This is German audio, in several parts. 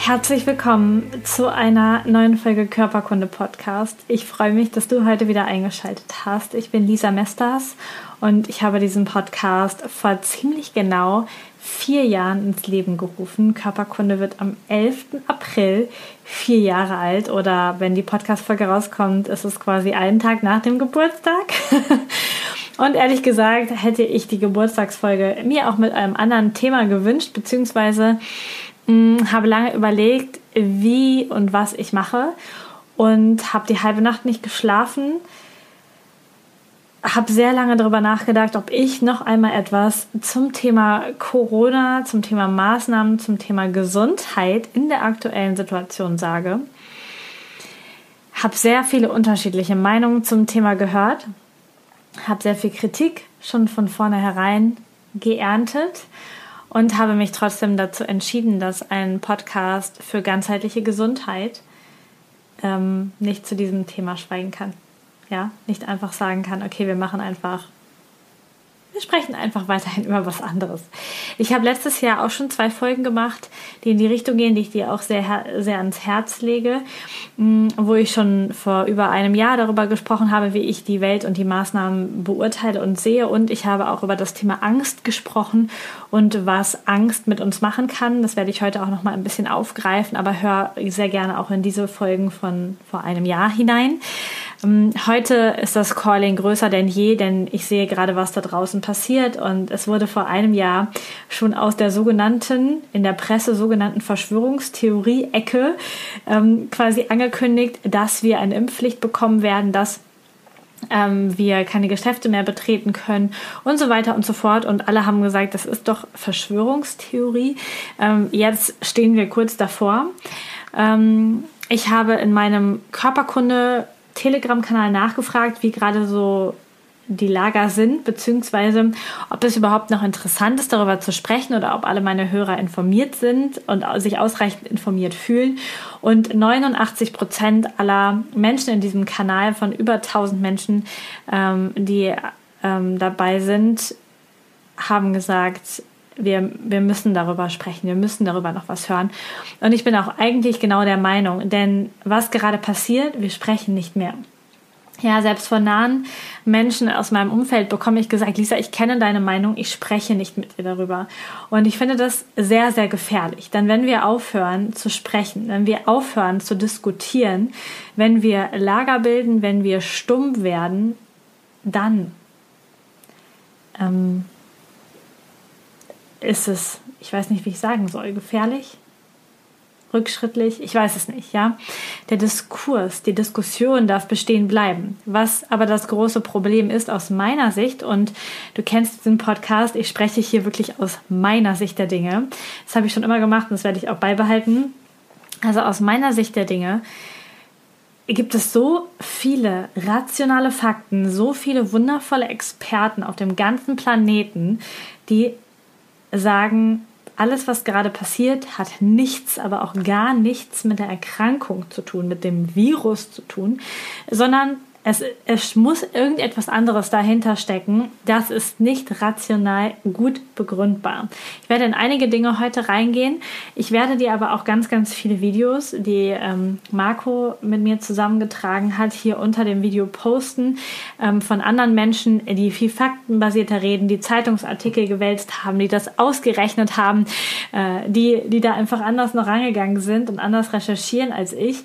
Herzlich willkommen zu einer neuen Folge Körperkunde Podcast. Ich freue mich, dass du heute wieder eingeschaltet hast. Ich bin Lisa Mesters und ich habe diesen Podcast vor ziemlich genau vier Jahren ins Leben gerufen. Körperkunde wird am 11. April vier Jahre alt oder wenn die Podcast-Folge rauskommt, ist es quasi einen Tag nach dem Geburtstag. Und ehrlich gesagt hätte ich die Geburtstagsfolge mir auch mit einem anderen Thema gewünscht, beziehungsweise hm, habe lange überlegt, wie und was ich mache und habe die halbe Nacht nicht geschlafen. Habe sehr lange darüber nachgedacht, ob ich noch einmal etwas zum Thema Corona, zum Thema Maßnahmen, zum Thema Gesundheit in der aktuellen Situation sage. Habe sehr viele unterschiedliche Meinungen zum Thema gehört, habe sehr viel Kritik schon von vornherein geerntet und habe mich trotzdem dazu entschieden, dass ein Podcast für ganzheitliche Gesundheit ähm, nicht zu diesem Thema schweigen kann. Ja, nicht einfach sagen kann, okay, wir machen einfach wir sprechen einfach weiterhin über was anderes. Ich habe letztes Jahr auch schon zwei Folgen gemacht, die in die Richtung gehen, die ich dir auch sehr, sehr ans Herz lege, mm, wo ich schon vor über einem Jahr darüber gesprochen habe, wie ich die Welt und die Maßnahmen beurteile und sehe. Und ich habe auch über das Thema Angst gesprochen und was Angst mit uns machen kann. Das werde ich heute auch noch mal ein bisschen aufgreifen, aber hör sehr gerne auch in diese Folgen von vor einem Jahr hinein. Ähm, heute ist das Calling größer denn je, denn ich sehe gerade, was da draußen passiert. Und es wurde vor einem Jahr schon aus der sogenannten, in der Presse sogenannten Verschwörungstheorie-Ecke ähm, quasi angekündigt, dass wir eine Impfpflicht bekommen werden, dass ähm, wir keine Geschäfte mehr betreten können und so weiter und so fort. Und alle haben gesagt, das ist doch Verschwörungstheorie. Ähm, jetzt stehen wir kurz davor. Ähm, ich habe in meinem Körperkunde Telegram-Kanal nachgefragt, wie gerade so die Lager sind, beziehungsweise ob es überhaupt noch interessant ist, darüber zu sprechen oder ob alle meine Hörer informiert sind und sich ausreichend informiert fühlen. Und 89 Prozent aller Menschen in diesem Kanal von über 1000 Menschen, ähm, die ähm, dabei sind, haben gesagt, wir, wir müssen darüber sprechen, wir müssen darüber noch was hören. Und ich bin auch eigentlich genau der Meinung, denn was gerade passiert, wir sprechen nicht mehr. Ja, selbst von nahen Menschen aus meinem Umfeld bekomme ich gesagt, Lisa, ich kenne deine Meinung, ich spreche nicht mit dir darüber. Und ich finde das sehr, sehr gefährlich. Denn wenn wir aufhören zu sprechen, wenn wir aufhören zu diskutieren, wenn wir Lager bilden, wenn wir stumm werden, dann ähm, ist es, ich weiß nicht, wie ich sagen soll, gefährlich, rückschrittlich, ich weiß es nicht, ja. Der Diskurs, die Diskussion darf bestehen bleiben. Was aber das große Problem ist aus meiner Sicht, und du kennst diesen Podcast, ich spreche hier wirklich aus meiner Sicht der Dinge. Das habe ich schon immer gemacht und das werde ich auch beibehalten. Also aus meiner Sicht der Dinge gibt es so viele rationale Fakten, so viele wundervolle Experten auf dem ganzen Planeten, die sagen, alles, was gerade passiert, hat nichts, aber auch gar nichts mit der Erkrankung zu tun, mit dem Virus zu tun, sondern es, es muss irgendetwas anderes dahinter stecken. Das ist nicht rational gut begründbar. Ich werde in einige Dinge heute reingehen. Ich werde dir aber auch ganz, ganz viele Videos, die ähm, Marco mit mir zusammengetragen hat, hier unter dem Video posten ähm, von anderen Menschen, die viel faktenbasierter reden, die Zeitungsartikel gewälzt haben, die das ausgerechnet haben, äh, die, die da einfach anders noch rangegangen sind und anders recherchieren als ich.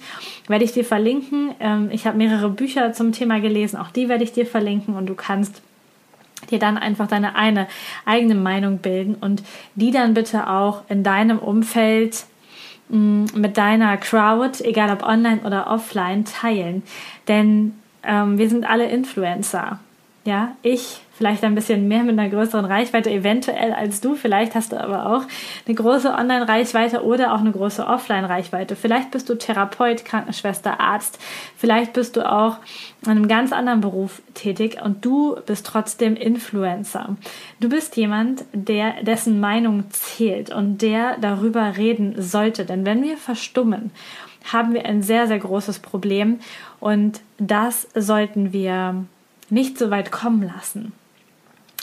Werde ich dir verlinken. Ähm, ich habe mehrere Bücher zum Thema gelesen. Auch die werde ich dir verlinken und du kannst dir dann einfach deine eine eigene Meinung bilden und die dann bitte auch in deinem Umfeld mm, mit deiner Crowd, egal ob online oder offline, teilen. Denn ähm, wir sind alle Influencer. Ja, ich vielleicht ein bisschen mehr mit einer größeren Reichweite, eventuell als du. Vielleicht hast du aber auch eine große Online-Reichweite oder auch eine große Offline-Reichweite. Vielleicht bist du Therapeut, Krankenschwester, Arzt. Vielleicht bist du auch in einem ganz anderen Beruf tätig und du bist trotzdem Influencer. Du bist jemand, der dessen Meinung zählt und der darüber reden sollte. Denn wenn wir verstummen, haben wir ein sehr, sehr großes Problem und das sollten wir nicht so weit kommen lassen.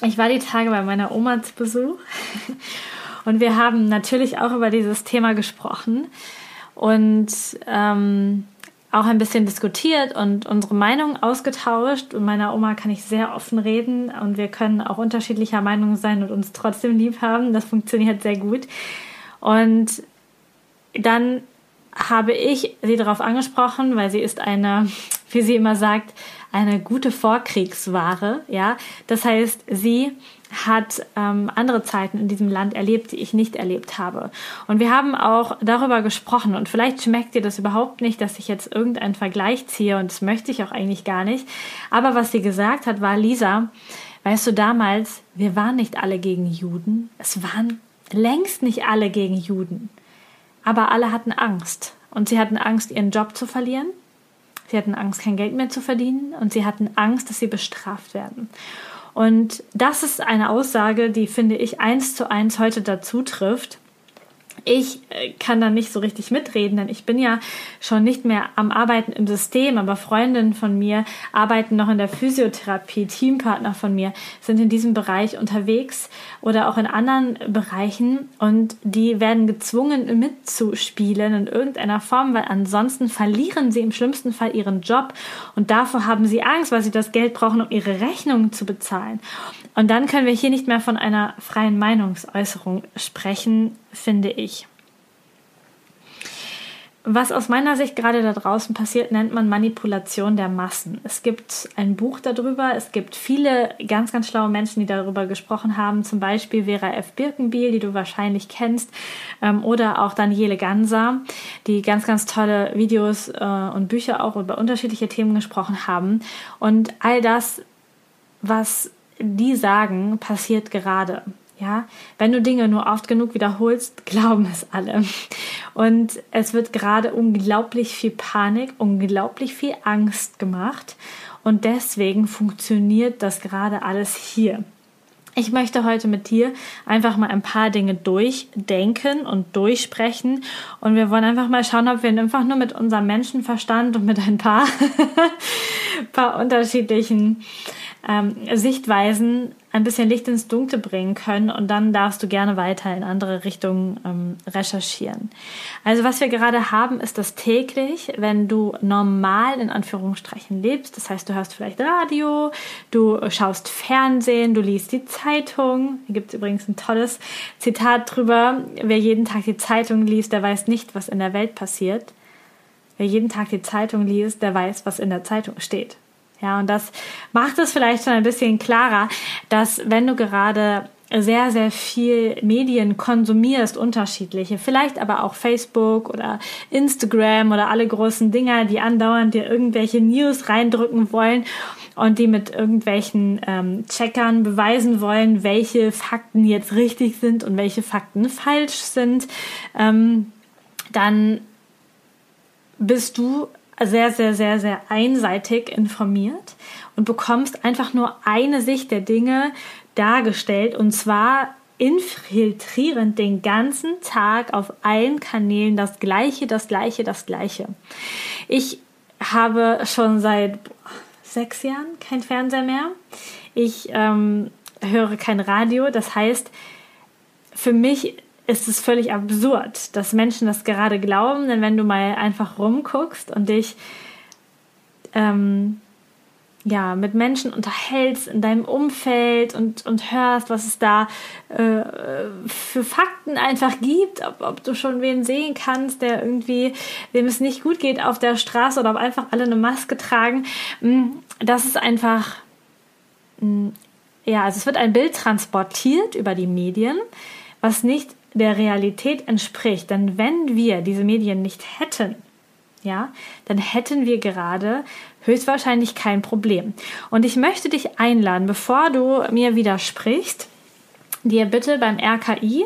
Ich war die Tage bei meiner Oma zu Besuch und wir haben natürlich auch über dieses Thema gesprochen und ähm, auch ein bisschen diskutiert und unsere Meinung ausgetauscht. Und meiner Oma kann ich sehr offen reden und wir können auch unterschiedlicher Meinung sein und uns trotzdem lieb haben. Das funktioniert sehr gut. Und dann habe ich sie darauf angesprochen, weil sie ist eine, wie sie immer sagt, eine gute Vorkriegsware. Ja, das heißt, sie hat ähm, andere Zeiten in diesem Land erlebt, die ich nicht erlebt habe. Und wir haben auch darüber gesprochen. Und vielleicht schmeckt dir das überhaupt nicht, dass ich jetzt irgendeinen Vergleich ziehe. Und das möchte ich auch eigentlich gar nicht. Aber was sie gesagt hat, war, Lisa, weißt du, damals, wir waren nicht alle gegen Juden. Es waren längst nicht alle gegen Juden. Aber alle hatten Angst. Und sie hatten Angst, ihren Job zu verlieren. Sie hatten Angst, kein Geld mehr zu verdienen. Und sie hatten Angst, dass sie bestraft werden. Und das ist eine Aussage, die, finde ich, eins zu eins heute dazu trifft ich äh, kann da nicht so richtig mitreden, denn ich bin ja schon nicht mehr am Arbeiten im System, aber Freundinnen von mir arbeiten noch in der Physiotherapie, Teampartner von mir sind in diesem Bereich unterwegs oder auch in anderen Bereichen und die werden gezwungen mitzuspielen in irgendeiner Form, weil ansonsten verlieren sie im schlimmsten Fall ihren Job und davor haben sie Angst, weil sie das Geld brauchen, um ihre Rechnungen zu bezahlen. Und dann können wir hier nicht mehr von einer freien Meinungsäußerung sprechen, finde ich. Was aus meiner Sicht gerade da draußen passiert, nennt man Manipulation der Massen. Es gibt ein Buch darüber, es gibt viele ganz, ganz schlaue Menschen, die darüber gesprochen haben, zum Beispiel Vera F. Birkenbiel, die du wahrscheinlich kennst, ähm, oder auch Daniele Ganser, die ganz, ganz tolle Videos äh, und Bücher auch über unterschiedliche Themen gesprochen haben. Und all das, was die sagen, passiert gerade. Ja, wenn du Dinge nur oft genug wiederholst, glauben es alle. Und es wird gerade unglaublich viel Panik, unglaublich viel Angst gemacht. Und deswegen funktioniert das gerade alles hier. Ich möchte heute mit dir einfach mal ein paar Dinge durchdenken und durchsprechen. Und wir wollen einfach mal schauen, ob wir einfach nur mit unserem Menschenverstand und mit ein paar, paar unterschiedlichen ähm, Sichtweisen ein bisschen Licht ins Dunkle bringen können und dann darfst du gerne weiter in andere Richtungen ähm, recherchieren. Also was wir gerade haben, ist das täglich, wenn du normal in Anführungsstrichen lebst, das heißt du hörst vielleicht Radio, du schaust Fernsehen, du liest die Zeitung, hier gibt es übrigens ein tolles Zitat drüber, wer jeden Tag die Zeitung liest, der weiß nicht, was in der Welt passiert. Wer jeden Tag die Zeitung liest, der weiß, was in der Zeitung steht. Ja, und das macht es vielleicht schon ein bisschen klarer, dass wenn du gerade sehr, sehr viel Medien konsumierst, unterschiedliche, vielleicht aber auch Facebook oder Instagram oder alle großen Dinger, die andauernd dir irgendwelche News reindrücken wollen und die mit irgendwelchen ähm, Checkern beweisen wollen, welche Fakten jetzt richtig sind und welche Fakten falsch sind, ähm, dann bist du sehr, sehr, sehr, sehr einseitig informiert und bekommst einfach nur eine Sicht der Dinge dargestellt und zwar infiltrierend den ganzen Tag auf allen Kanälen das Gleiche, das Gleiche, das Gleiche. Ich habe schon seit sechs Jahren kein Fernseher mehr. Ich ähm, höre kein Radio. Das heißt, für mich ist es völlig absurd, dass Menschen das gerade glauben, denn wenn du mal einfach rumguckst und dich ähm, ja, mit Menschen unterhältst in deinem Umfeld und, und hörst, was es da äh, für Fakten einfach gibt, ob, ob du schon wen sehen kannst, der irgendwie, dem es nicht gut geht auf der Straße oder ob einfach alle eine Maske tragen. Mm, das ist einfach, mm, ja, also es wird ein Bild transportiert über die Medien, was nicht der Realität entspricht. Denn wenn wir diese Medien nicht hätten, ja, dann hätten wir gerade höchstwahrscheinlich kein Problem. Und ich möchte dich einladen, bevor du mir widersprichst, dir bitte beim RKI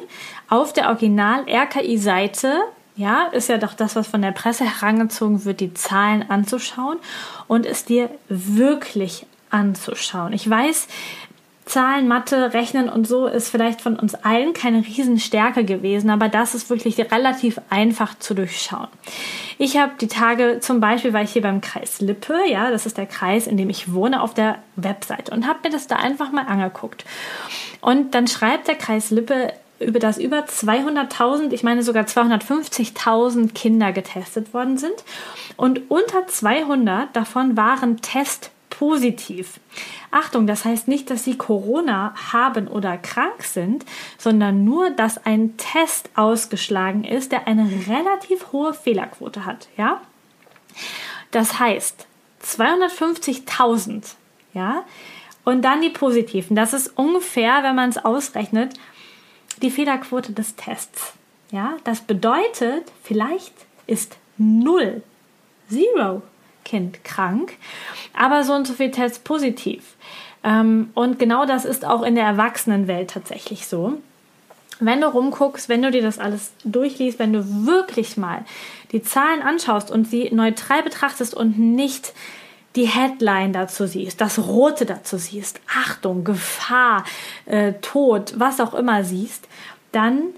auf der Original-RKI-Seite, ja, ist ja doch das, was von der Presse herangezogen wird, die Zahlen anzuschauen und es dir wirklich anzuschauen. Ich weiß, Zahlen, Mathe, Rechnen und so ist vielleicht von uns allen keine Riesenstärke gewesen, aber das ist wirklich relativ einfach zu durchschauen. Ich habe die Tage zum Beispiel, war ich hier beim Kreis Lippe, ja, das ist der Kreis, in dem ich wohne, auf der Webseite und habe mir das da einfach mal angeguckt. Und dann schreibt der Kreis Lippe über das über 200.000, ich meine sogar 250.000 Kinder getestet worden sind und unter 200 davon waren Test positiv. Achtung, das heißt nicht, dass sie Corona haben oder krank sind, sondern nur, dass ein Test ausgeschlagen ist, der eine relativ hohe Fehlerquote hat, ja? Das heißt 250.000, ja? Und dann die positiven. Das ist ungefähr, wenn man es ausrechnet, die Fehlerquote des Tests. Ja, das bedeutet, vielleicht ist null, zero Kind krank, aber so und so viel Tests positiv. Ähm, und genau das ist auch in der Erwachsenenwelt tatsächlich so. Wenn du rumguckst, wenn du dir das alles durchliest, wenn du wirklich mal die Zahlen anschaust und sie neutral betrachtest und nicht die Headline dazu siehst, das Rote dazu siehst, Achtung, Gefahr, äh, Tod, was auch immer siehst, dann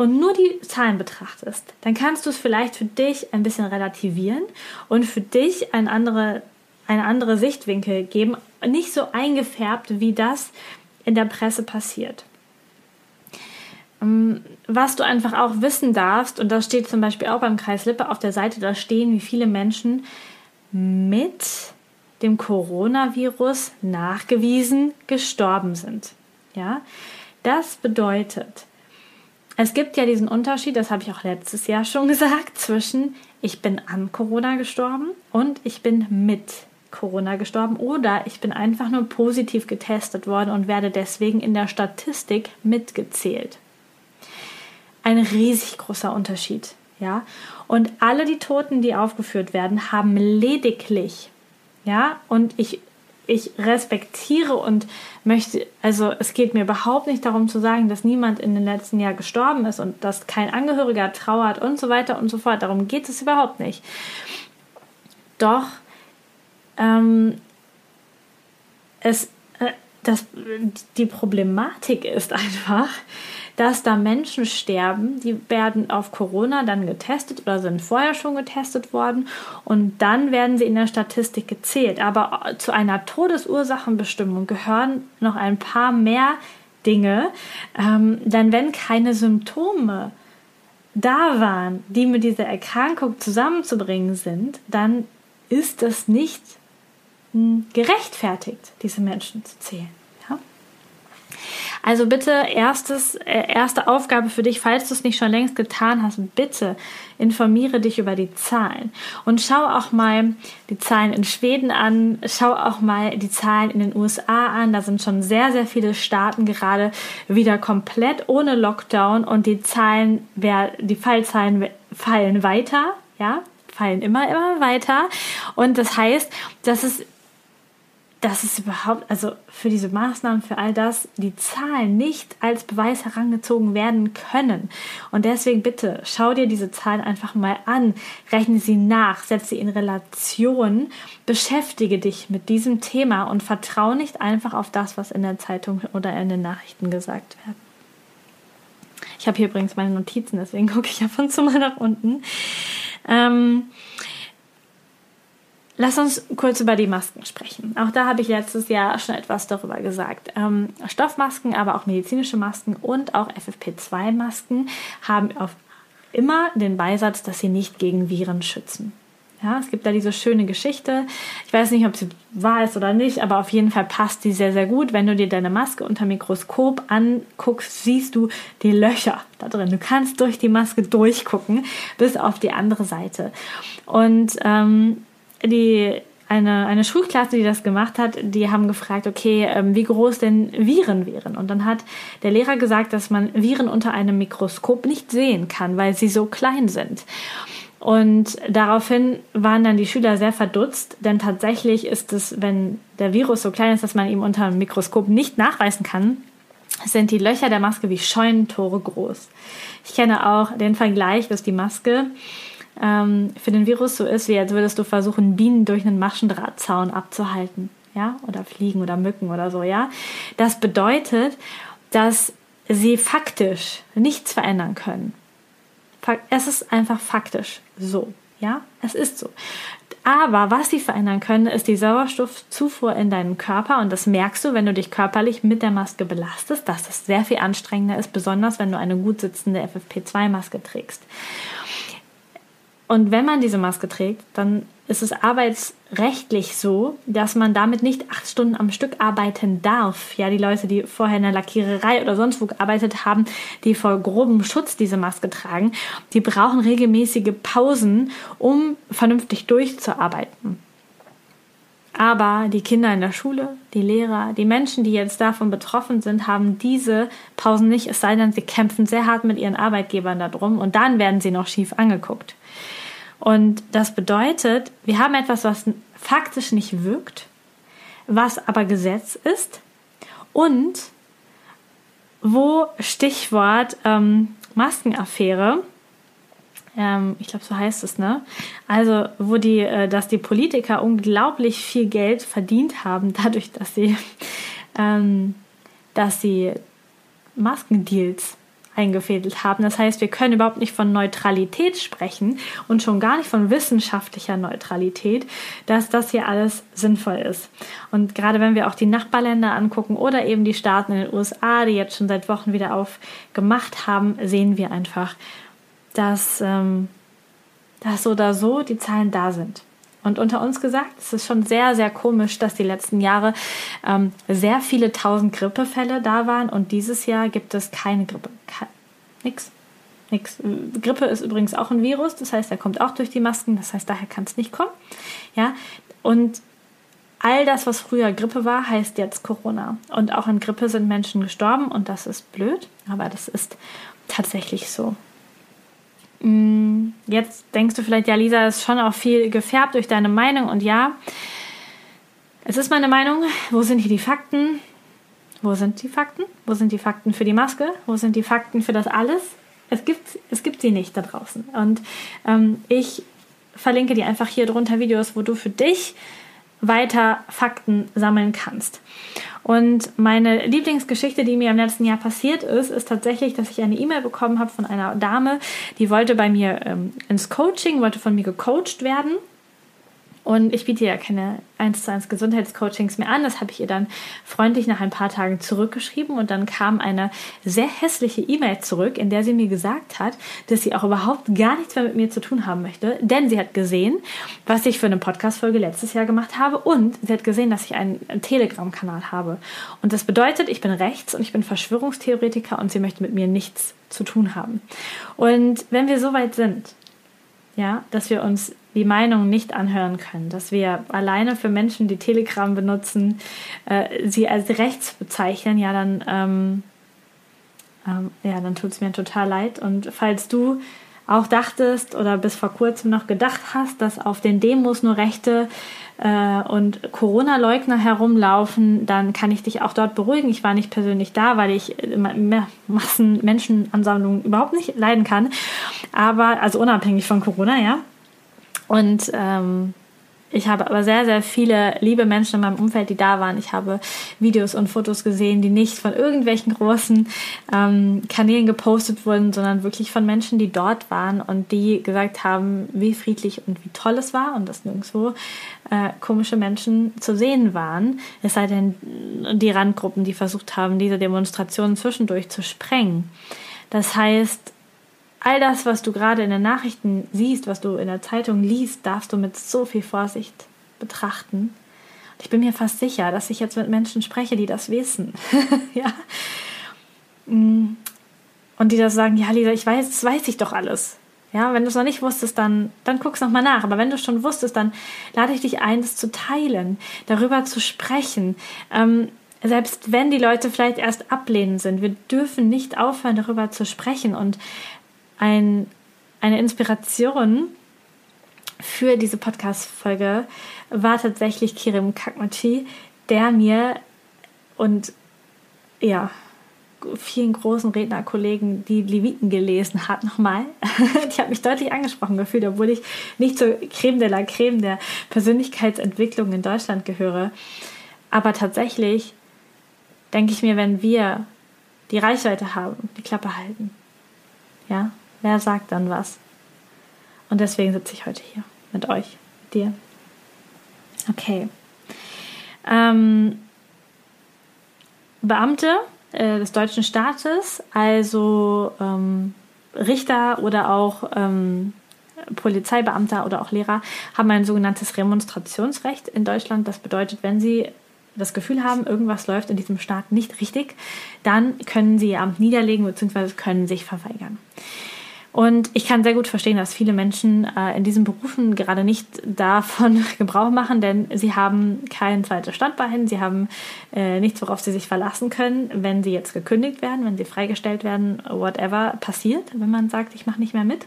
und nur die Zahlen betrachtest, dann kannst du es vielleicht für dich ein bisschen relativieren und für dich ein andere, eine andere Sichtwinkel geben, nicht so eingefärbt, wie das in der Presse passiert. Ähm, was du einfach auch wissen darfst, und das steht zum Beispiel auch beim Kreis Lippe auf der Seite, da stehen, wie viele Menschen mit dem Coronavirus nachgewiesen gestorben sind. Ja, das bedeutet, es gibt ja diesen Unterschied, das habe ich auch letztes Jahr schon gesagt, zwischen ich bin an Corona gestorben und ich bin mit Corona gestorben oder ich bin einfach nur positiv getestet worden und werde deswegen in der Statistik mitgezählt. Ein riesig großer Unterschied, ja. Und alle die Toten, die aufgeführt werden, haben lediglich, ja, und ich ich respektiere und möchte, also es geht mir überhaupt nicht darum zu sagen, dass niemand in den letzten Jahren gestorben ist und dass kein Angehöriger trauert und so weiter und so fort. Darum geht es überhaupt nicht. Doch ähm, es, äh, das, die Problematik ist einfach, dass da Menschen sterben, die werden auf Corona dann getestet oder sind vorher schon getestet worden und dann werden sie in der Statistik gezählt. Aber zu einer Todesursachenbestimmung gehören noch ein paar mehr Dinge, ähm, denn wenn keine Symptome da waren, die mit dieser Erkrankung zusammenzubringen sind, dann ist es nicht hm, gerechtfertigt, diese Menschen zu zählen. Also bitte erstes, äh, erste Aufgabe für dich, falls du es nicht schon längst getan hast, bitte informiere dich über die Zahlen und schau auch mal die Zahlen in Schweden an, schau auch mal die Zahlen in den USA an. Da sind schon sehr, sehr viele Staaten gerade wieder komplett ohne Lockdown und die Zahlen, die Fallzahlen fallen weiter, ja, fallen immer, immer weiter. Und das heißt, dass es dass es überhaupt, also für diese Maßnahmen, für all das, die Zahlen nicht als Beweis herangezogen werden können. Und deswegen bitte, schau dir diese Zahlen einfach mal an, rechne sie nach, setze sie in Relation, beschäftige dich mit diesem Thema und vertraue nicht einfach auf das, was in der Zeitung oder in den Nachrichten gesagt wird. Ich habe hier übrigens meine Notizen, deswegen gucke ich ab und zu mal nach unten. Ähm, Lass uns kurz über die Masken sprechen. Auch da habe ich letztes Jahr schon etwas darüber gesagt. Ähm, Stoffmasken, aber auch medizinische Masken und auch FFP2-Masken haben auf immer den Beisatz, dass sie nicht gegen Viren schützen. Ja, es gibt da diese schöne Geschichte. Ich weiß nicht, ob sie wahr ist oder nicht, aber auf jeden Fall passt die sehr, sehr gut. Wenn du dir deine Maske unter Mikroskop anguckst, siehst du die Löcher da drin. Du kannst durch die Maske durchgucken bis auf die andere Seite. Und ähm, die eine, eine Schulklasse, die das gemacht hat, die haben gefragt, okay, ähm, wie groß denn Viren wären. Und dann hat der Lehrer gesagt, dass man Viren unter einem Mikroskop nicht sehen kann, weil sie so klein sind. Und daraufhin waren dann die Schüler sehr verdutzt, denn tatsächlich ist es, wenn der Virus so klein ist, dass man ihm unter einem Mikroskop nicht nachweisen kann, sind die Löcher der Maske wie Scheunentore groß. Ich kenne auch den Vergleich, dass die Maske ähm, für den Virus so ist, wie als würdest du versuchen, Bienen durch einen Maschendrahtzaun abzuhalten. Ja, oder Fliegen oder Mücken oder so, ja. Das bedeutet, dass sie faktisch nichts verändern können. Es ist einfach faktisch so. Ja, es ist so. Aber was sie verändern können, ist die Sauerstoffzufuhr in deinen Körper. Und das merkst du, wenn du dich körperlich mit der Maske belastest, dass das sehr viel anstrengender ist, besonders wenn du eine gut sitzende FFP2-Maske trägst. Und wenn man diese Maske trägt, dann ist es arbeitsrechtlich so, dass man damit nicht acht Stunden am Stück arbeiten darf. Ja, die Leute, die vorher in der Lackiererei oder sonst wo gearbeitet haben, die vor grobem Schutz diese Maske tragen, die brauchen regelmäßige Pausen, um vernünftig durchzuarbeiten. Aber die Kinder in der Schule, die Lehrer, die Menschen, die jetzt davon betroffen sind, haben diese Pausen nicht, es sei denn, sie kämpfen sehr hart mit ihren Arbeitgebern darum und dann werden sie noch schief angeguckt. Und das bedeutet, wir haben etwas, was faktisch nicht wirkt, was aber Gesetz ist und wo Stichwort ähm, Maskenaffäre, ähm, ich glaube, so heißt es, ne? Also, wo die, äh, dass die Politiker unglaublich viel Geld verdient haben, dadurch, dass sie, ähm, dass sie Maskendeals eingefädelt haben. Das heißt, wir können überhaupt nicht von Neutralität sprechen und schon gar nicht von wissenschaftlicher Neutralität, dass das hier alles sinnvoll ist. Und gerade wenn wir auch die Nachbarländer angucken oder eben die Staaten in den USA, die jetzt schon seit Wochen wieder aufgemacht haben, sehen wir einfach, dass, ähm, dass so oder so die Zahlen da sind. Und unter uns gesagt, es ist schon sehr, sehr komisch, dass die letzten Jahre ähm, sehr viele tausend Grippefälle da waren und dieses Jahr gibt es keine Grippe. Ke nix. Nix. Grippe ist übrigens auch ein Virus, das heißt, er kommt auch durch die Masken, das heißt, daher kann es nicht kommen. Ja, und all das, was früher Grippe war, heißt jetzt Corona. Und auch an Grippe sind Menschen gestorben und das ist blöd, aber das ist tatsächlich so. Mm, jetzt denkst du vielleicht, ja, Lisa ist schon auch viel gefärbt durch deine Meinung und ja, es ist meine Meinung. Wo sind hier die Fakten? Wo sind die Fakten? Wo sind die Fakten für die Maske? Wo sind die Fakten für das alles? Es gibt, es gibt sie nicht da draußen. Und ähm, ich verlinke dir einfach hier drunter Videos, wo du für dich weiter Fakten sammeln kannst. Und meine Lieblingsgeschichte, die mir im letzten Jahr passiert ist, ist tatsächlich, dass ich eine E-Mail bekommen habe von einer Dame, die wollte bei mir ähm, ins Coaching, wollte von mir gecoacht werden. Und ich biete ja keine 1 zu 1 Gesundheitscoachings mehr an. Das habe ich ihr dann freundlich nach ein paar Tagen zurückgeschrieben und dann kam eine sehr hässliche E-Mail zurück, in der sie mir gesagt hat, dass sie auch überhaupt gar nichts mehr mit mir zu tun haben möchte, denn sie hat gesehen, was ich für eine Podcast-Folge letztes Jahr gemacht habe und sie hat gesehen, dass ich einen Telegram-Kanal habe. Und das bedeutet, ich bin rechts und ich bin Verschwörungstheoretiker und sie möchte mit mir nichts zu tun haben. Und wenn wir so weit sind, ja, dass wir uns die Meinung nicht anhören können, dass wir alleine für Menschen, die Telegram benutzen, äh, sie als rechts bezeichnen, ja, dann, ähm, ähm, ja, dann tut es mir total leid. Und falls du auch dachtest oder bis vor kurzem noch gedacht hast, dass auf den Demos nur Rechte äh, und Corona-Leugner herumlaufen, dann kann ich dich auch dort beruhigen. Ich war nicht persönlich da, weil ich Massen Menschenansammlungen überhaupt nicht leiden kann. Aber, also unabhängig von Corona, ja. Und ähm, ich habe aber sehr, sehr viele liebe Menschen in meinem Umfeld, die da waren. Ich habe Videos und Fotos gesehen, die nicht von irgendwelchen großen ähm, Kanälen gepostet wurden, sondern wirklich von Menschen, die dort waren und die gesagt haben, wie friedlich und wie toll es war und dass nirgendwo äh, komische Menschen zu sehen waren. Es sei denn die Randgruppen, die versucht haben, diese Demonstrationen zwischendurch zu sprengen. Das heißt, all das, was du gerade in den Nachrichten siehst, was du in der Zeitung liest, darfst du mit so viel Vorsicht betrachten. Ich bin mir fast sicher, dass ich jetzt mit Menschen spreche, die das wissen. ja. Mm. Und die das sagen, ja, Lisa, ich weiß, das weiß ich doch alles. Ja, wenn du es noch nicht wusstest, dann, dann guck's nochmal nach. Aber wenn du es schon wusstest, dann lade ich dich ein, das zu teilen, darüber zu sprechen. Ähm, selbst wenn die Leute vielleicht erst ablehnend sind, wir dürfen nicht aufhören, darüber zu sprechen. Und ein, eine Inspiration für diese Podcast-Folge war tatsächlich Kirim Kakmachi, der mir und ja, vielen großen Rednerkollegen die Leviten gelesen hat, nochmal. ich habe mich deutlich angesprochen gefühlt, obwohl ich nicht zur Creme de la Creme der Persönlichkeitsentwicklung in Deutschland gehöre. Aber tatsächlich denke ich mir, wenn wir die Reichweite haben, die Klappe halten, ja, wer sagt dann was? Und deswegen sitze ich heute hier mit euch, mit dir. Okay. Ähm, Beamte äh, des deutschen Staates, also ähm, Richter oder auch ähm, Polizeibeamter oder auch Lehrer, haben ein sogenanntes Remonstrationsrecht in Deutschland. Das bedeutet, wenn sie das Gefühl haben, irgendwas läuft in diesem Staat nicht richtig, dann können sie ihr Amt niederlegen bzw. können sich verweigern. Und ich kann sehr gut verstehen, dass viele Menschen äh, in diesen Berufen gerade nicht davon Gebrauch machen, denn sie haben kein zweites Standbein, sie haben äh, nichts, worauf sie sich verlassen können, wenn sie jetzt gekündigt werden, wenn sie freigestellt werden, whatever passiert, wenn man sagt, ich mache nicht mehr mit.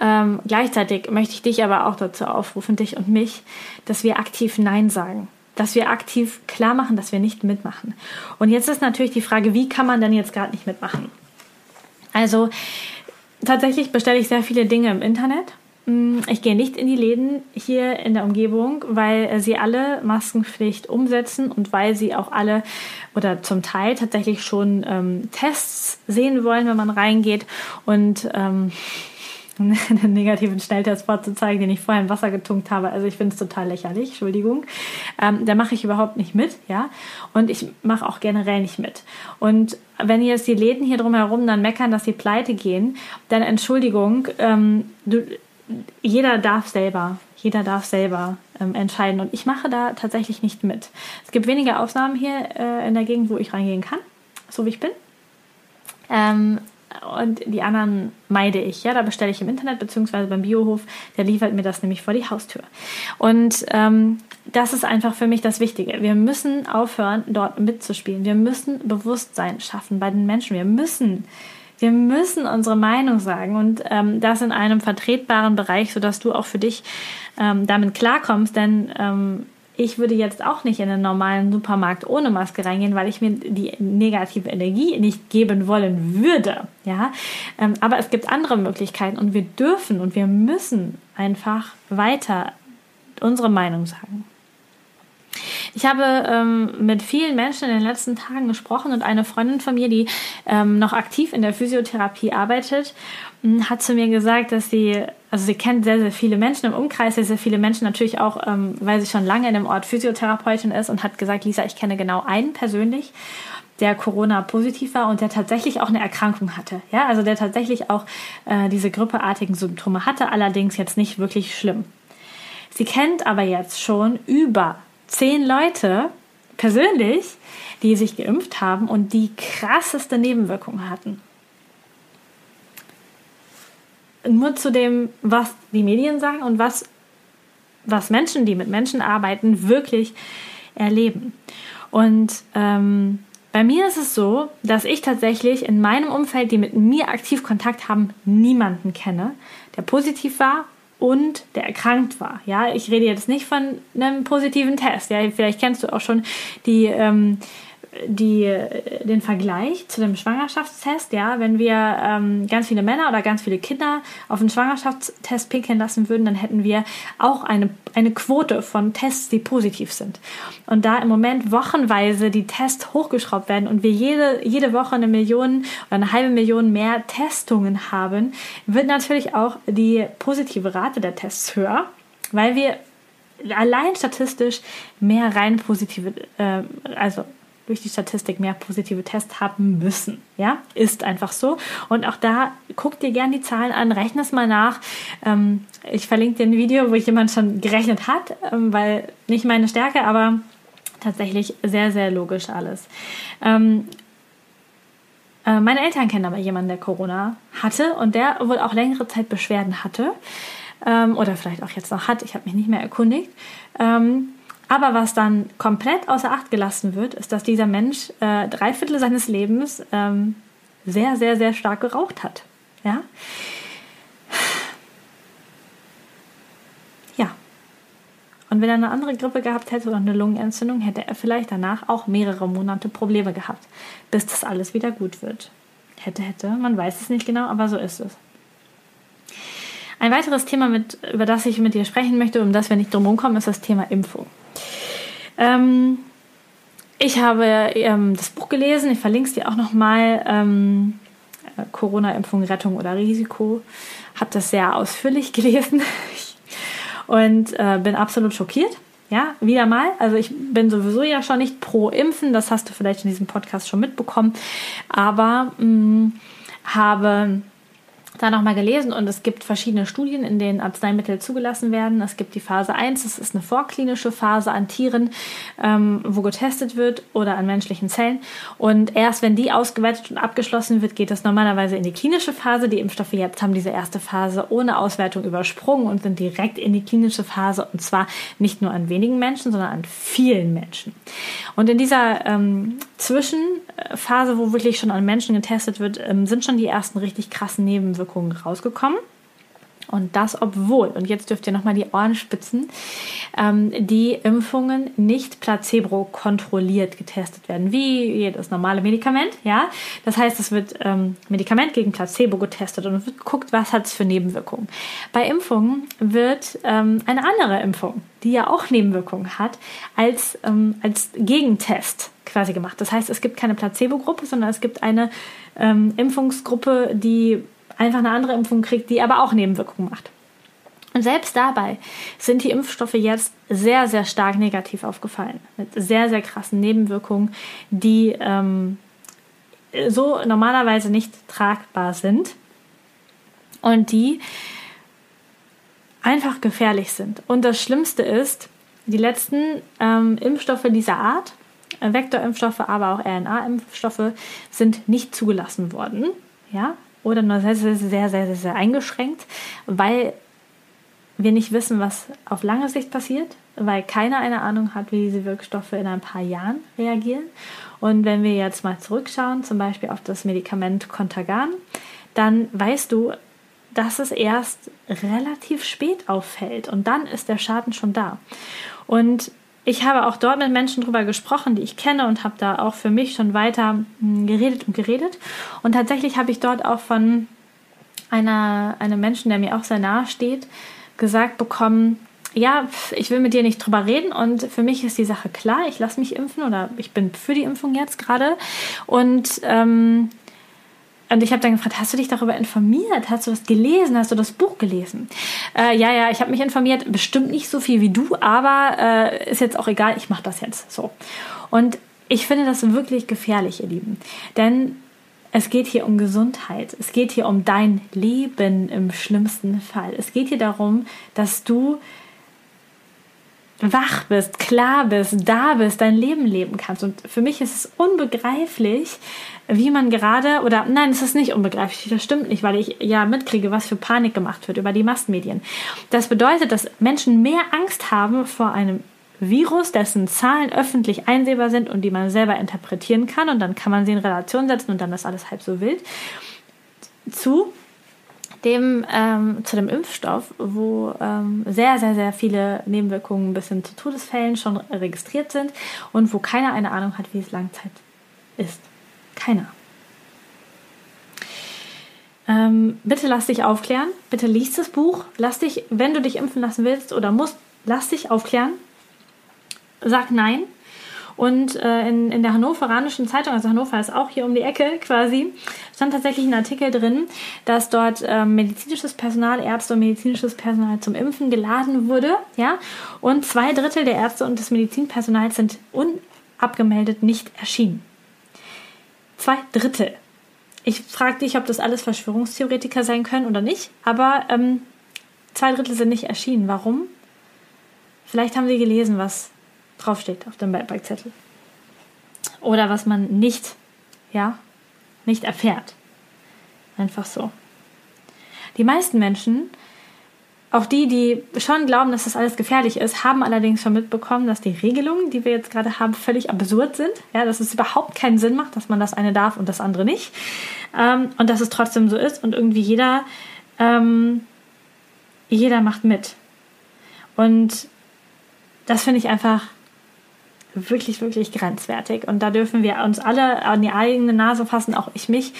Ähm, gleichzeitig möchte ich dich aber auch dazu aufrufen, dich und mich, dass wir aktiv Nein sagen dass wir aktiv klar machen, dass wir nicht mitmachen. Und jetzt ist natürlich die Frage, wie kann man denn jetzt gerade nicht mitmachen? Also tatsächlich bestelle ich sehr viele Dinge im Internet. Mm, ich gehe nicht in die Läden hier in der Umgebung, weil sie alle Maskenpflicht umsetzen und weil sie auch alle oder zum Teil tatsächlich schon ähm, Tests sehen wollen, wenn man reingeht. Und ähm, einen negativen Schnelltest vorzuzeigen, den ich vorher in Wasser getunkt habe. Also ich finde es total lächerlich, Entschuldigung. Ähm, da mache ich überhaupt nicht mit, ja. Und ich mache auch generell nicht mit. Und wenn jetzt die Läden hier drumherum dann meckern, dass sie pleite gehen, dann Entschuldigung, ähm, du, jeder darf selber, jeder darf selber ähm, entscheiden. Und ich mache da tatsächlich nicht mit. Es gibt wenige Ausnahmen hier äh, in der Gegend, wo ich reingehen kann, so wie ich bin. Ähm, und die anderen meide ich. Ja, da bestelle ich im Internet beziehungsweise beim Biohof. Der liefert mir das nämlich vor die Haustür. Und ähm, das ist einfach für mich das Wichtige. Wir müssen aufhören, dort mitzuspielen. Wir müssen Bewusstsein schaffen bei den Menschen. Wir müssen wir müssen unsere Meinung sagen und ähm, das in einem vertretbaren Bereich, sodass du auch für dich ähm, damit klarkommst. Denn ähm, ich würde jetzt auch nicht in einen normalen Supermarkt ohne Maske reingehen, weil ich mir die negative Energie nicht geben wollen würde. Ja, ähm, aber es gibt andere Möglichkeiten und wir dürfen und wir müssen einfach weiter unsere Meinung sagen. Ich habe ähm, mit vielen Menschen in den letzten Tagen gesprochen und eine Freundin von mir, die ähm, noch aktiv in der Physiotherapie arbeitet, hat zu mir gesagt, dass sie, also sie kennt sehr, sehr viele Menschen im Umkreis, sehr, sehr viele Menschen natürlich auch, ähm, weil sie schon lange in dem Ort Physiotherapeutin ist und hat gesagt, Lisa, ich kenne genau einen persönlich der Corona positiv war und der tatsächlich auch eine Erkrankung hatte. Ja, also der tatsächlich auch äh, diese grippeartigen Symptome hatte, allerdings jetzt nicht wirklich schlimm. Sie kennt aber jetzt schon über zehn Leute persönlich, die sich geimpft haben und die krasseste Nebenwirkungen hatten. Nur zu dem, was die Medien sagen und was, was Menschen, die mit Menschen arbeiten, wirklich erleben. Und ähm, bei mir ist es so, dass ich tatsächlich in meinem Umfeld, die mit mir aktiv Kontakt haben, niemanden kenne, der positiv war und der erkrankt war. Ja, ich rede jetzt nicht von einem positiven Test. Ja, vielleicht kennst du auch schon die ähm, die, den Vergleich zu dem Schwangerschaftstest, ja, wenn wir ähm, ganz viele Männer oder ganz viele Kinder auf den Schwangerschaftstest pinkeln lassen würden, dann hätten wir auch eine, eine Quote von Tests, die positiv sind. Und da im Moment wochenweise die Tests hochgeschraubt werden und wir jede, jede Woche eine Million oder eine halbe Million mehr Testungen haben, wird natürlich auch die positive Rate der Tests höher, weil wir allein statistisch mehr rein positive, äh, also durch die Statistik mehr positive Tests haben müssen. Ja, ist einfach so. Und auch da guck dir gerne die Zahlen an, rechne es mal nach. Ähm, ich verlinke dir ein Video, wo jemand schon gerechnet hat, ähm, weil nicht meine Stärke, aber tatsächlich sehr, sehr logisch alles. Ähm, Äh, meine Eltern kennen aber jemanden, der Corona hatte und der wohl auch längere Zeit Beschwerden hatte ähm, oder vielleicht auch jetzt noch hat. Ich habe mich nicht mehr erkundigt. Ähm, aber was dann komplett außer Acht gelassen wird, ist, dass dieser Mensch äh, drei Viertel seines Lebens ähm, sehr, sehr, sehr stark geraucht hat. Ja. Ja. Und wenn er eine andere Grippe gehabt hätte oder eine Lungenentzündung, hätte er vielleicht danach auch mehrere Monate Probleme gehabt, bis das alles wieder gut wird. Hätte, hätte, man weiß es nicht genau, aber so ist es. Ein weiteres Thema, mit, über das ich mit dir sprechen möchte, um das wir nicht drum kommen, ist das Thema Impfung. Ähm, ich habe ähm, das Buch gelesen, ich verlinke es dir auch nochmal. Ähm, äh, Corona-Impfung, Rettung oder Risiko. Habe das sehr ausführlich gelesen und äh, bin absolut schockiert. Ja, wieder mal. Also ich bin sowieso ja schon nicht pro Impfen, das hast du vielleicht in diesem Podcast schon mitbekommen, aber mh, mm, habe da nochmal gelesen und es gibt verschiedene Studien, in denen Arzneimittel zugelassen werden. Es gibt die Phase 1, das ist eine vorklinische Phase an Tieren, ähm, wo getestet wird oder an menschlichen Zellen. Und erst wenn die ausgewertet und abgeschlossen wird, geht es normalerweise in die klinische Phase. Die Impfstoffe jetzt haben diese erste Phase ohne Auswertung übersprungen und sind direkt in die klinische Phase und zwar nicht nur an wenigen Menschen, sondern an vielen Menschen. Und in dieser ähm, Zwischenphase, wo wirklich schon an Menschen getestet wird, ähm, sind schon die ersten richtig krassen Nebenwirkungen Nebenwirkungen rausgekommen. Und das obwohl, und jetzt dürft ihr nochmal die Ohren spitzen, ähm, die Impfungen nicht placebo-kontrolliert getestet werden, wie jedes normale Medikament. Ja, Das heißt, es wird ähm, Medikament gegen Placebo getestet und wird geguckt, was hat es für Nebenwirkungen. Bei Impfungen wird ähm, eine andere Impfung, die ja auch Nebenwirkungen hat, als, ähm, als Gegentest quasi gemacht. Das heißt, es gibt keine Placebo-Gruppe, sondern es gibt eine ähm, Impfungsgruppe, die einfach eine andere Impfung kriegt, die aber auch Nebenwirkungen macht. Und selbst dabei sind die Impfstoffe jetzt sehr, sehr stark negativ aufgefallen. Mit sehr, sehr krassen Nebenwirkungen, die ähm, so normalerweise nicht tragbar sind und die einfach gefährlich sind. Und das Schlimmste ist, die letzten ähm, Impfstoffe dieser Art, Vektorimpfstoffe, aber auch RNA-Impfstoffe, sind nicht zugelassen worden. Ja, oder nur sehr, sehr, sehr, sehr, sehr eingeschränkt, weil wir nicht wissen, was auf lange Sicht passiert, weil keiner eine Ahnung hat, wie diese Wirkstoffe in ein paar Jahren reagieren. Und wenn wir jetzt mal zurückschauen, zum Beispiel auf das Medikament Contagan, dann weißt du, dass es erst relativ spät auffällt und dann ist der Schaden schon da. Und ich habe auch dort mit Menschen drüber gesprochen, die ich kenne und habe da auch für mich schon weiter hm, geredet und geredet. Und tatsächlich habe ich dort auch von einer, einem Menschen, der mir auch sehr nahe steht, gesagt bekommen, ja, ich will mit dir nicht drüber reden und für mich ist die Sache klar, ich lasse mich impfen oder ich bin für die Impfung jetzt gerade und ähm, und ich habe dann gefragt, hast du dich darüber informiert? Hast du das gelesen? Hast du das Buch gelesen? Äh, ja, ja, ich habe mich informiert. Bestimmt nicht so viel wie du, aber äh, ist jetzt auch egal. Ich mache das jetzt so. Und ich finde das wirklich gefährlich, ihr Lieben. Denn es geht hier um Gesundheit. Es geht hier um dein Leben im schlimmsten Fall. Es geht hier darum, dass du wach bist, klar bist, da bist, dein Leben leben kannst. Und für mich ist es unbegreiflich, wie man gerade, oder nein, es ist nicht unbegreiflich, das stimmt nicht, weil ich ja mitkriege, was für Panik gemacht wird über die Massenmedien. Das bedeutet, dass Menschen mehr Angst haben vor einem Virus, dessen Zahlen öffentlich einsehbar sind und die man selber interpretieren kann und dann kann man sie in Relation setzen und dann ist alles halb so wild, zu dem, ähm, zu dem Impfstoff, wo ähm, sehr, sehr, sehr viele Nebenwirkungen bis hin zu Todesfällen schon registriert sind und wo keiner eine Ahnung hat, wie es Langzeit ist. Keiner. Ähm, bitte lass dich aufklären. Bitte liest das Buch. Lass dich, wenn du dich impfen lassen willst oder musst, lass dich aufklären. Sag nein. Und äh, in, in der Hannoveranischen Zeitung, also Hannover ist auch hier um die Ecke quasi, stand tatsächlich ein Artikel drin, dass dort äh, medizinisches Personal, Ärzte und medizinisches Personal zum Impfen geladen wurde. Ja? Und zwei Drittel der Ärzte und des Medizinpersonals sind unabgemeldet nicht erschienen. Zwei Drittel. Ich frage dich, ob das alles Verschwörungstheoretiker sein können oder nicht, aber ähm, zwei Drittel sind nicht erschienen. Warum? Vielleicht haben sie gelesen, was draufsteht auf dem Bikezettel. Oder was man nicht, ja, nicht erfährt. Einfach so. Die meisten Menschen, auch die, die schon glauben, dass das alles gefährlich ist, haben allerdings schon mitbekommen, dass die Regelungen, die wir jetzt gerade haben, völlig absurd sind. Ja, dass es überhaupt keinen Sinn macht, dass man das eine darf und das andere nicht. Ähm, und dass es trotzdem so ist und irgendwie jeder, ähm, jeder macht mit. Und das finde ich einfach wirklich, wirklich grenzwertig. Und da dürfen wir uns alle an die eigene Nase fassen, auch ich mich,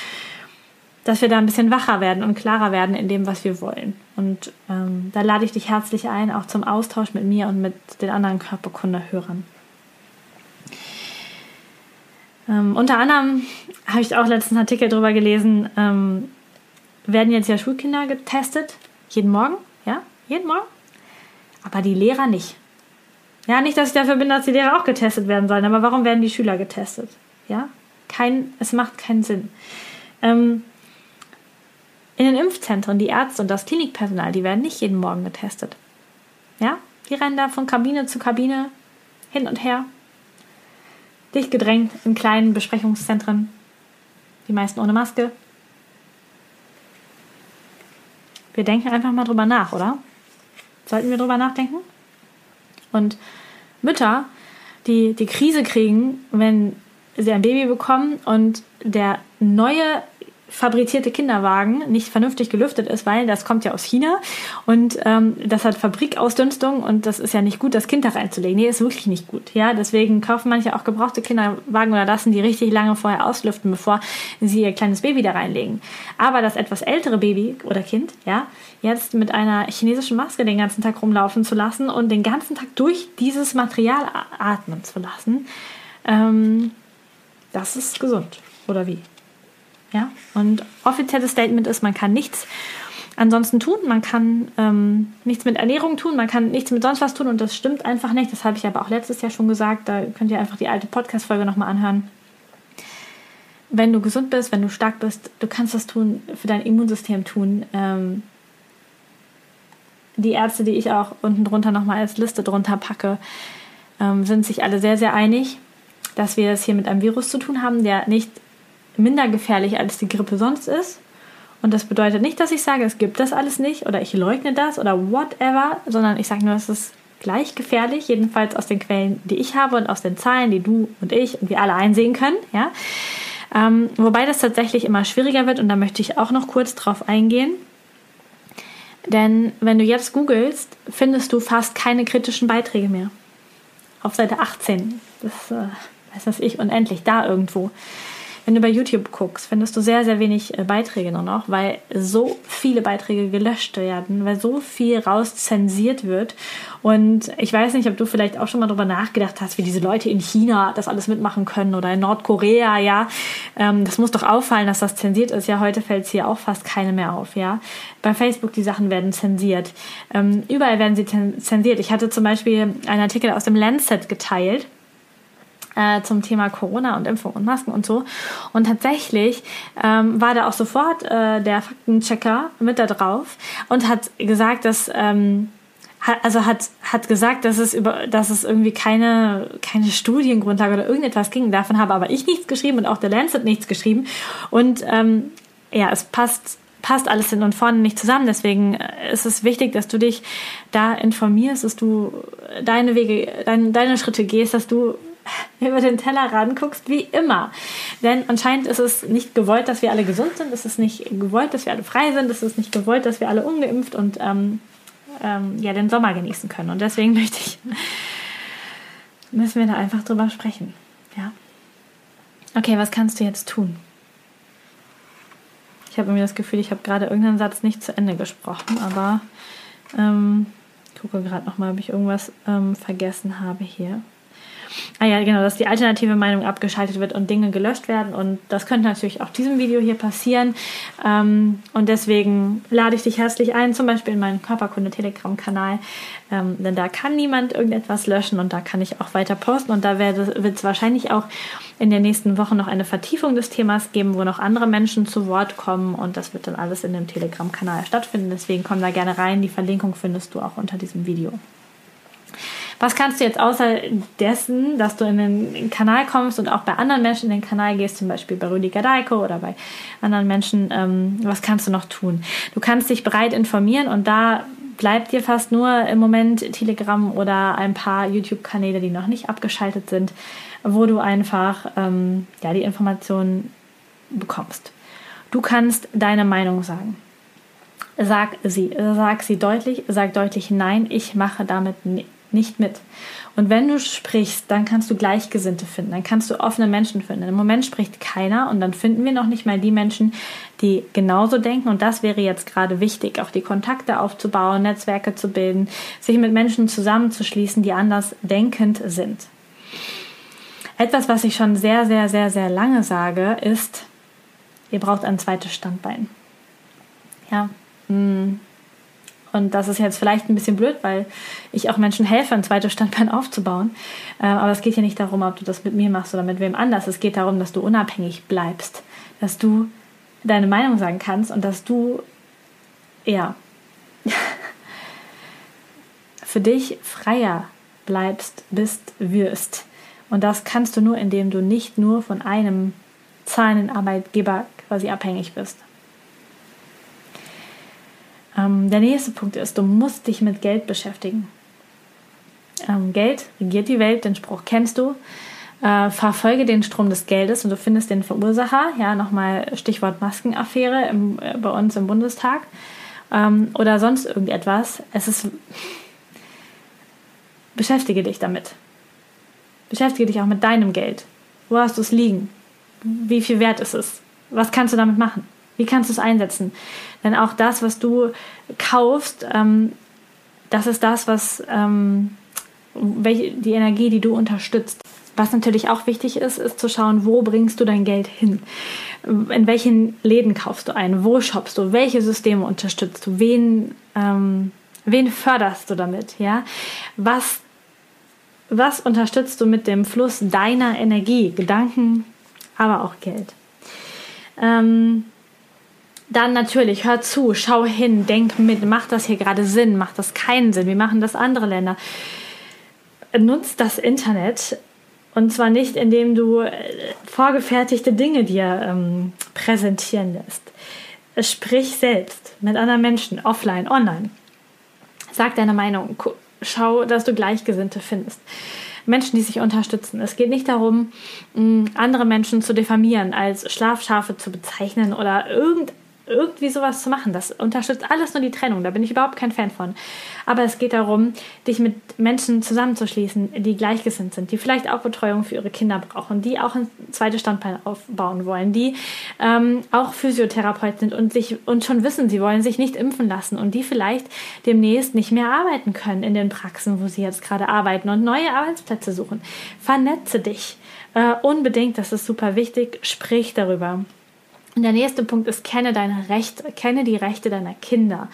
dass wir da ein bisschen wacher werden und klarer werden in dem, was wir wollen. Und ähm, da lade ich dich herzlich ein, auch zum Austausch mit mir und mit den anderen Körperkunde-Hörern. Ähm, unter anderem habe ich auch letztens einen Artikel darüber gelesen, ähm, werden jetzt ja Schulkinder getestet, jeden Morgen, ja, jeden Morgen, aber die Lehrer nicht. Ja, nicht, dass ich dafür bin, dass die Lehrer auch getestet werden sollen, aber warum werden die Schüler getestet? Ja, kein, es macht keinen Sinn. Ähm, in den Impfzentren, die Ärzte und das Klinikpersonal, die werden nicht jeden Morgen getestet. Ja? Die rennen da von Kabine zu Kabine hin und her. Dicht gedrängt in kleinen Besprechungszentren. Die meisten ohne Maske. Wir denken einfach mal drüber nach, oder? Sollten wir drüber nachdenken? Und Mütter, die die Krise kriegen, wenn sie ein Baby bekommen und der neue fabrizierte Kinderwagen nicht vernünftig gelüftet ist, weil das kommt ja aus China und ähm, das hat Fabrikausdünstung und das ist ja nicht gut, das Kind da reinzulegen. Nee, ist wirklich nicht gut. Ja, deswegen kaufen manche auch gebrauchte Kinderwagen oder lassen die richtig lange vorher auslüften, bevor sie ihr kleines Baby da reinlegen. Aber das etwas ältere Baby oder Kind, ja, jetzt mit einer chinesischen Maske den ganzen Tag rumlaufen zu lassen und den ganzen Tag durch dieses Material atmen zu lassen, ähm, das ist gesund. Oder wie? Ja? Und offizielles Statement ist, man kann nichts ansonsten tun. Man kann ähm, nichts mit Ernährung tun, man kann nichts mit sonst was tun und das stimmt einfach nicht. Das habe ich aber auch letztes Jahr schon gesagt. Da könnt ihr einfach die alte Podcast-Folge nochmal anhören. Wenn du gesund bist, wenn du stark bist, du kannst das tun, für dein Immunsystem tun. Ähm, die Ärzte, die ich auch unten drunter nochmal als Liste drunter packe, ähm, sind sich alle sehr, sehr einig, dass wir es hier mit einem Virus zu tun haben, der nicht minder gefährlich als die Grippe sonst ist. Und das bedeutet nicht, dass ich sage, es gibt das alles nicht oder ich leugne das oder whatever, sondern ich sage nur, es ist gleich gefährlich, jedenfalls aus den Quellen, die ich habe und aus den Zahlen, die du und ich und wir alle einsehen können. Ja? Ähm, wobei das tatsächlich immer schwieriger wird und da möchte ich auch noch kurz drauf eingehen. Denn wenn du jetzt googelst, findest du fast keine kritischen Beiträge mehr. Auf Seite 18. Das äh, weiß das ich unendlich, da irgendwo. Wenn du bei YouTube guckst, findest du sehr, sehr wenig äh, Beiträge nur noch, weil so viele Beiträge gelöscht werden, weil so viel rauszensiert wird. Und ich weiß nicht, ob du vielleicht auch schon mal darüber nachgedacht hast, wie diese Leute in China das alles mitmachen können oder in Nordkorea, ja. Ähm, das muss doch auffallen, dass das zensiert ist. Ja, heute fällt es hier auch fast keine mehr auf, ja. Bei Facebook, die Sachen werden zensiert. Ähm, überall werden sie zensiert. Ich hatte zum Beispiel einen Artikel aus dem Lancet geteilt äh, zum Thema Corona und Impfung und Masken und so. Und tatsächlich ähm, war da auch sofort äh, der Faktenchecker mit da drauf und hat gesagt, dass ähm, also hat, hat gesagt, dass es über, dass es irgendwie keine, keine Studiengrundlage oder irgendetwas ging. Davon habe aber ich nichts geschrieben und auch der Lancet nichts geschrieben. Und ähm, ja, es passt, passt alles hin und vorne nicht zusammen. Deswegen äh, ist es wichtig, dass du dich da informierst, dass du deine Wege, dein, deine Schritte gehst, dass du über den Teller ranguckst, wie immer. Denn anscheinend ist es nicht gewollt, dass wir alle gesund sind, es ist nicht gewollt, dass wir alle frei sind, es ist nicht gewollt, dass wir alle ungeimpft und ähm, ähm, ja, den Sommer genießen können. Und deswegen möchte ich, müssen wir da einfach drüber sprechen. Ja. Okay, was kannst du jetzt tun? Ich habe irgendwie das Gefühl, ich habe gerade irgendeinen Satz nicht zu Ende gesprochen, aber ähm, ich gucke gerade nochmal, ob ich irgendwas ähm, vergessen habe hier. Ah ja, genau, dass die alternative Meinung abgeschaltet wird und Dinge gelöscht werden. Und das könnte natürlich auch diesem Video hier passieren. Ähm, und deswegen lade ich dich herzlich ein, zum Beispiel in meinen Körperkunde-Telegram-Kanal. Ähm, denn da kann niemand irgendetwas löschen und da kann ich auch weiter posten. Und da wird es wahrscheinlich auch in den nächsten Wochen noch eine Vertiefung des Themas geben, wo noch andere Menschen zu Wort kommen. Und das wird dann alles in dem Telegram-Kanal stattfinden. Deswegen komm da gerne rein. Die Verlinkung findest du auch unter diesem Video. Was kannst du jetzt außer dessen, dass du in den Kanal kommst und auch bei anderen Menschen in den Kanal gehst, zum Beispiel bei Rüdiger Daiko oder bei anderen Menschen, ähm, was kannst du noch tun? Du kannst dich breit informieren und da bleibt dir fast nur im Moment Telegram oder ein paar YouTube-Kanäle, die noch nicht abgeschaltet sind, wo du einfach ähm, ja, die Informationen bekommst. Du kannst deine Meinung sagen. Sag sie, sag sie deutlich, sag deutlich nein, ich mache damit nicht mit. Und wenn du sprichst, dann kannst du Gleichgesinnte finden, dann kannst du offene Menschen finden. Im Moment spricht keiner und dann finden wir noch nicht mal die Menschen, die genauso denken. Und das wäre jetzt gerade wichtig, auch die Kontakte aufzubauen, Netzwerke zu bilden, sich mit Menschen zusammenzuschließen, die anders denkend sind. Etwas, was ich schon sehr, sehr, sehr, sehr lange sage, ist, ihr braucht ein zweites Standbein. Ja. Mm. Und das ist jetzt vielleicht ein bisschen blöd, weil ich auch Menschen helfe, ein zweites Standbein aufzubauen. Äh, aber es geht ja nicht darum, ob du das mit mir machst oder mit wem anders. Es geht darum, dass du unabhängig bleibst, dass du deine Meinung sagen kannst und dass du, ja, für dich freier bleibst, bist, wirst. Und das kannst du nur, indem du nicht nur von einem zahlenden Arbeitgeber quasi abhängig bist. Ähm, der nächste Punkt ist, du musst dich mit Geld beschäftigen. Ähm, Geld regiert die Welt, den Spruch kennst du. Äh, verfolge den Strom des Geldes und du findest den Verursacher. Ja, nochmal Stichwort Maskenaffäre im, äh, bei uns im Bundestag ähm, oder sonst irgendetwas. Es ist. Beschäftige dich damit. Beschäftige dich auch mit deinem Geld. Wo hast du es liegen? Wie viel wert ist es? Was kannst du damit machen? Wie kannst du es einsetzen? Denn auch das, was du kaufst, ähm, das ist das, was ähm, welche, die Energie, die du unterstützt. Was natürlich auch wichtig ist, ist zu schauen, wo bringst du dein Geld hin? In welchen Läden kaufst du ein? Wo shoppst du? Welche Systeme unterstützt du? Wen, ähm, wen förderst du damit? Ja? Was was unterstützt du mit dem Fluss deiner Energie, Gedanken, aber auch Geld? Ähm, dann natürlich, hör zu, schau hin, denk mit, macht das hier gerade Sinn, macht das keinen Sinn, wie machen das andere Länder? Nutzt das Internet und zwar nicht, indem du äh, vorgefertigte Dinge dir ähm, präsentieren lässt. Sprich selbst mit anderen Menschen, offline, online. Sag deine Meinung, schau, dass du Gleichgesinnte findest. Menschen, die sich unterstützen. Es geht nicht darum, andere Menschen zu diffamieren, als Schlafschafe zu bezeichnen oder irgend, irgendwie sowas zu machen. Das unterstützt alles nur die Trennung. Da bin ich überhaupt kein Fan von. Aber es geht darum, dich mit Menschen zusammenzuschließen, die gleichgesinnt sind, die vielleicht auch Betreuung für ihre Kinder brauchen, die auch ein zweites Standbein aufbauen wollen, die ähm, auch Physiotherapeut sind und sich und schon wissen, sie wollen sich nicht impfen lassen und die vielleicht demnächst nicht mehr arbeiten können in den Praxen, wo sie jetzt gerade arbeiten und neue Arbeitsplätze suchen. Vernetze dich. Äh, unbedingt, das ist super wichtig. Sprich darüber. Und der nächste Punkt ist, kenne deine Rechte, kenne die Rechte deiner Kinder.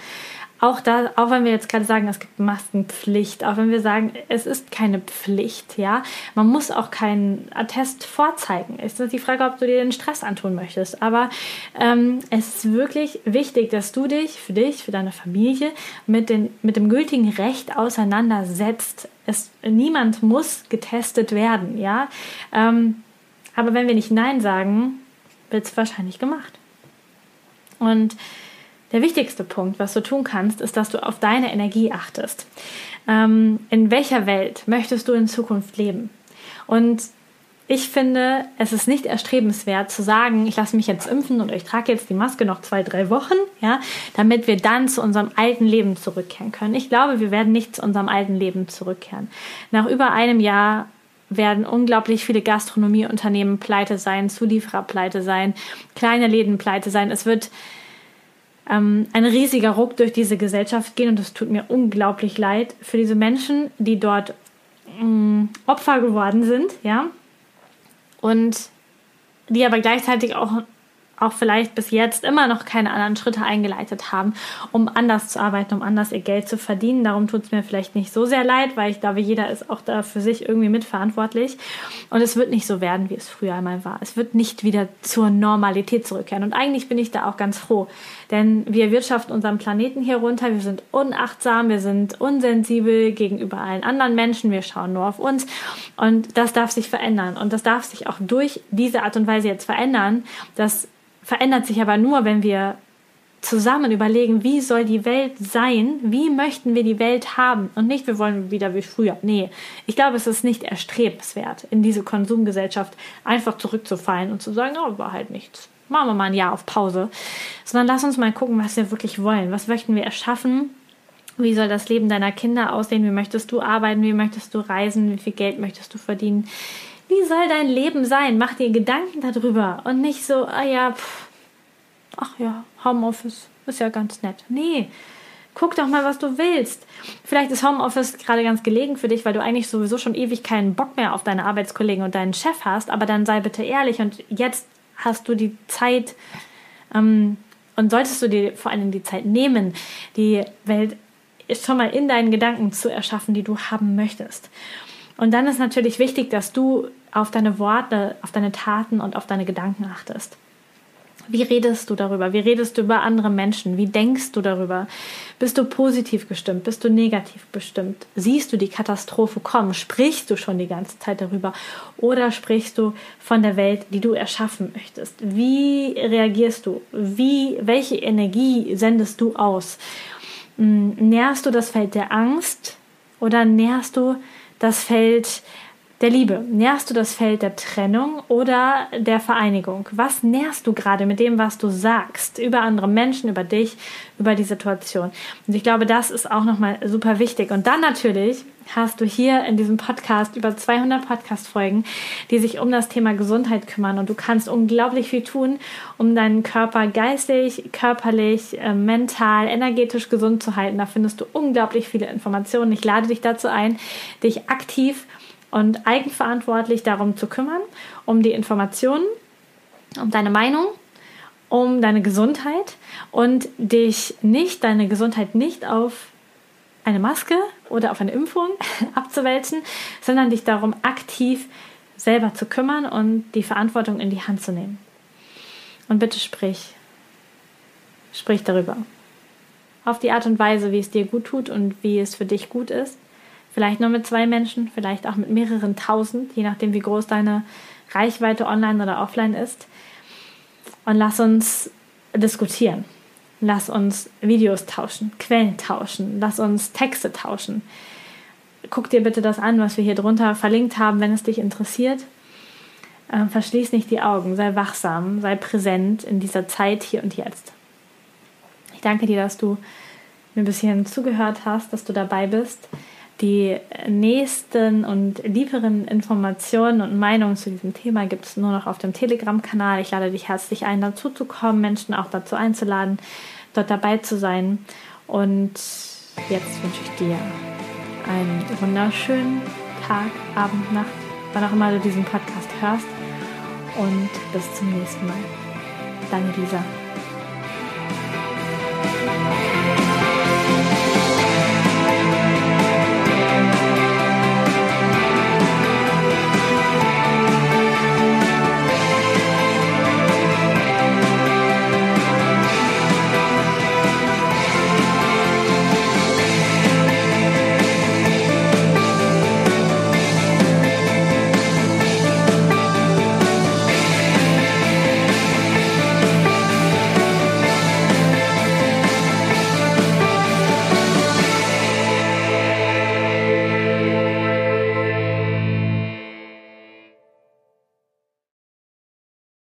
Auch da, auch wenn wir jetzt gerade sagen, es gibt Maskenpflicht, auch wenn wir sagen, es ist keine Pflicht, ja, man muss auch keinen Attest vorzeigen. Es ist die Frage, ob du dir den Stress antun möchtest. Aber ähm, es ist wirklich wichtig, dass du dich für dich, für deine Familie mit, den, mit dem gültigen Recht auseinandersetzt. Es, niemand muss getestet werden, ja. Ähm, aber wenn wir nicht Nein sagen, wird es wahrscheinlich gemacht. Und der wichtigste Punkt, was du tun kannst, ist, dass du auf deine Energie achtest. Ähm, in welcher Welt möchtest du in Zukunft leben? Und ich finde, es ist nicht erstrebenswert zu sagen, ich lasse mich jetzt impfen und ich trage jetzt die Maske noch zwei, drei Wochen, ja, damit wir dann zu unserem alten Leben zurückkehren können. Ich glaube, wir werden nicht zu unserem alten Leben zurückkehren. Nach über einem Jahr werden unglaublich viele Gastronomieunternehmen pleite sein, Zulieferer pleite sein, kleine Läden pleite sein. Es wird ähm, ein riesiger Ruck durch diese Gesellschaft gehen und es tut mir unglaublich leid für diese Menschen, die dort ähm, Opfer geworden sind, ja, und die aber gleichzeitig auch auch vielleicht bis jetzt immer noch keine anderen Schritte eingeleitet haben, um anders zu arbeiten, um anders ihr Geld zu verdienen. Darum tut es mir vielleicht nicht so sehr leid, weil ich glaube, jeder ist auch da für sich irgendwie mitverantwortlich. Und es wird nicht so werden, wie es früher einmal war. Es wird nicht wieder zur Normalität zurückkehren. Und eigentlich bin ich da auch ganz froh, denn wir wirtschaften unseren Planeten hier runter. Wir sind unachtsam, wir sind unsensibel gegenüber allen anderen Menschen. Wir schauen nur auf uns. Und das darf sich verändern. Und das darf sich auch durch diese Art und Weise jetzt verändern, dass verändert sich aber nur, wenn wir zusammen überlegen, wie soll die Welt sein, wie möchten wir die Welt haben und nicht, wir wollen wieder wie früher. Nee, ich glaube, es ist nicht erstrebenswert, in diese Konsumgesellschaft einfach zurückzufallen und zu sagen, oh, war halt nichts. Machen wir mal ein Jahr auf Pause. Sondern lass uns mal gucken, was wir wirklich wollen. Was möchten wir erschaffen? Wie soll das Leben deiner Kinder aussehen? Wie möchtest du arbeiten? Wie möchtest du reisen? Wie viel Geld möchtest du verdienen? Wie soll dein Leben sein? Mach dir Gedanken darüber und nicht so, ah ja, pff, ach ja, Homeoffice ist ja ganz nett. Nee, guck doch mal, was du willst. Vielleicht ist Homeoffice gerade ganz gelegen für dich, weil du eigentlich sowieso schon ewig keinen Bock mehr auf deine Arbeitskollegen und deinen Chef hast, aber dann sei bitte ehrlich und jetzt hast du die Zeit ähm, und solltest du dir vor allem die Zeit nehmen, die Welt schon mal in deinen Gedanken zu erschaffen, die du haben möchtest. Und dann ist natürlich wichtig, dass du auf deine Worte, auf deine Taten und auf deine Gedanken achtest. Wie redest du darüber? Wie redest du über andere Menschen? Wie denkst du darüber? Bist du positiv gestimmt? Bist du negativ bestimmt? Siehst du die Katastrophe kommen? Sprichst du schon die ganze Zeit darüber? Oder sprichst du von der Welt, die du erschaffen möchtest? Wie reagierst du? Wie, welche Energie sendest du aus? Hm, nährst du das Feld der Angst oder nährst du das Feld der Liebe? Nährst du das Feld der Trennung oder der Vereinigung? Was nährst du gerade mit dem, was du sagst über andere Menschen, über dich, über die Situation? Und ich glaube, das ist auch nochmal super wichtig. Und dann natürlich hast du hier in diesem Podcast über 200 Podcast-Folgen, die sich um das Thema Gesundheit kümmern. Und du kannst unglaublich viel tun, um deinen Körper geistig, körperlich, äh, mental, energetisch gesund zu halten. Da findest du unglaublich viele Informationen. Ich lade dich dazu ein, dich aktiv und eigenverantwortlich darum zu kümmern, um die Informationen, um deine Meinung, um deine Gesundheit und dich nicht, deine Gesundheit nicht auf eine Maske oder auf eine Impfung abzuwälzen, sondern dich darum aktiv selber zu kümmern und die Verantwortung in die Hand zu nehmen. Und bitte sprich. Sprich darüber. Auf die Art und Weise, wie es dir gut tut und wie es für dich gut ist. Vielleicht nur mit zwei Menschen, vielleicht auch mit mehreren tausend, je nachdem, wie groß deine Reichweite online oder offline ist. Und lass uns diskutieren. Lass uns Videos tauschen, Quellen tauschen, lass uns Texte tauschen. Guck dir bitte das an, was wir hier drunter verlinkt haben, wenn es dich interessiert. Ähm, verschließ nicht die Augen, sei wachsam, sei präsent in dieser Zeit hier und jetzt. Ich danke dir, dass du mir ein bisschen zugehört hast, dass du dabei bist. Die nächsten und lieberen Informationen und Meinungen zu diesem Thema gibt es nur noch auf dem Telegram-Kanal. Ich lade dich herzlich ein, dazu zu kommen, Menschen auch dazu einzuladen, dort dabei zu sein. Und jetzt wünsche ich dir einen wunderschönen Tag, Abend, Nacht, wann auch immer du diesen Podcast hörst. Und bis zum nächsten Mal. Deine Lisa.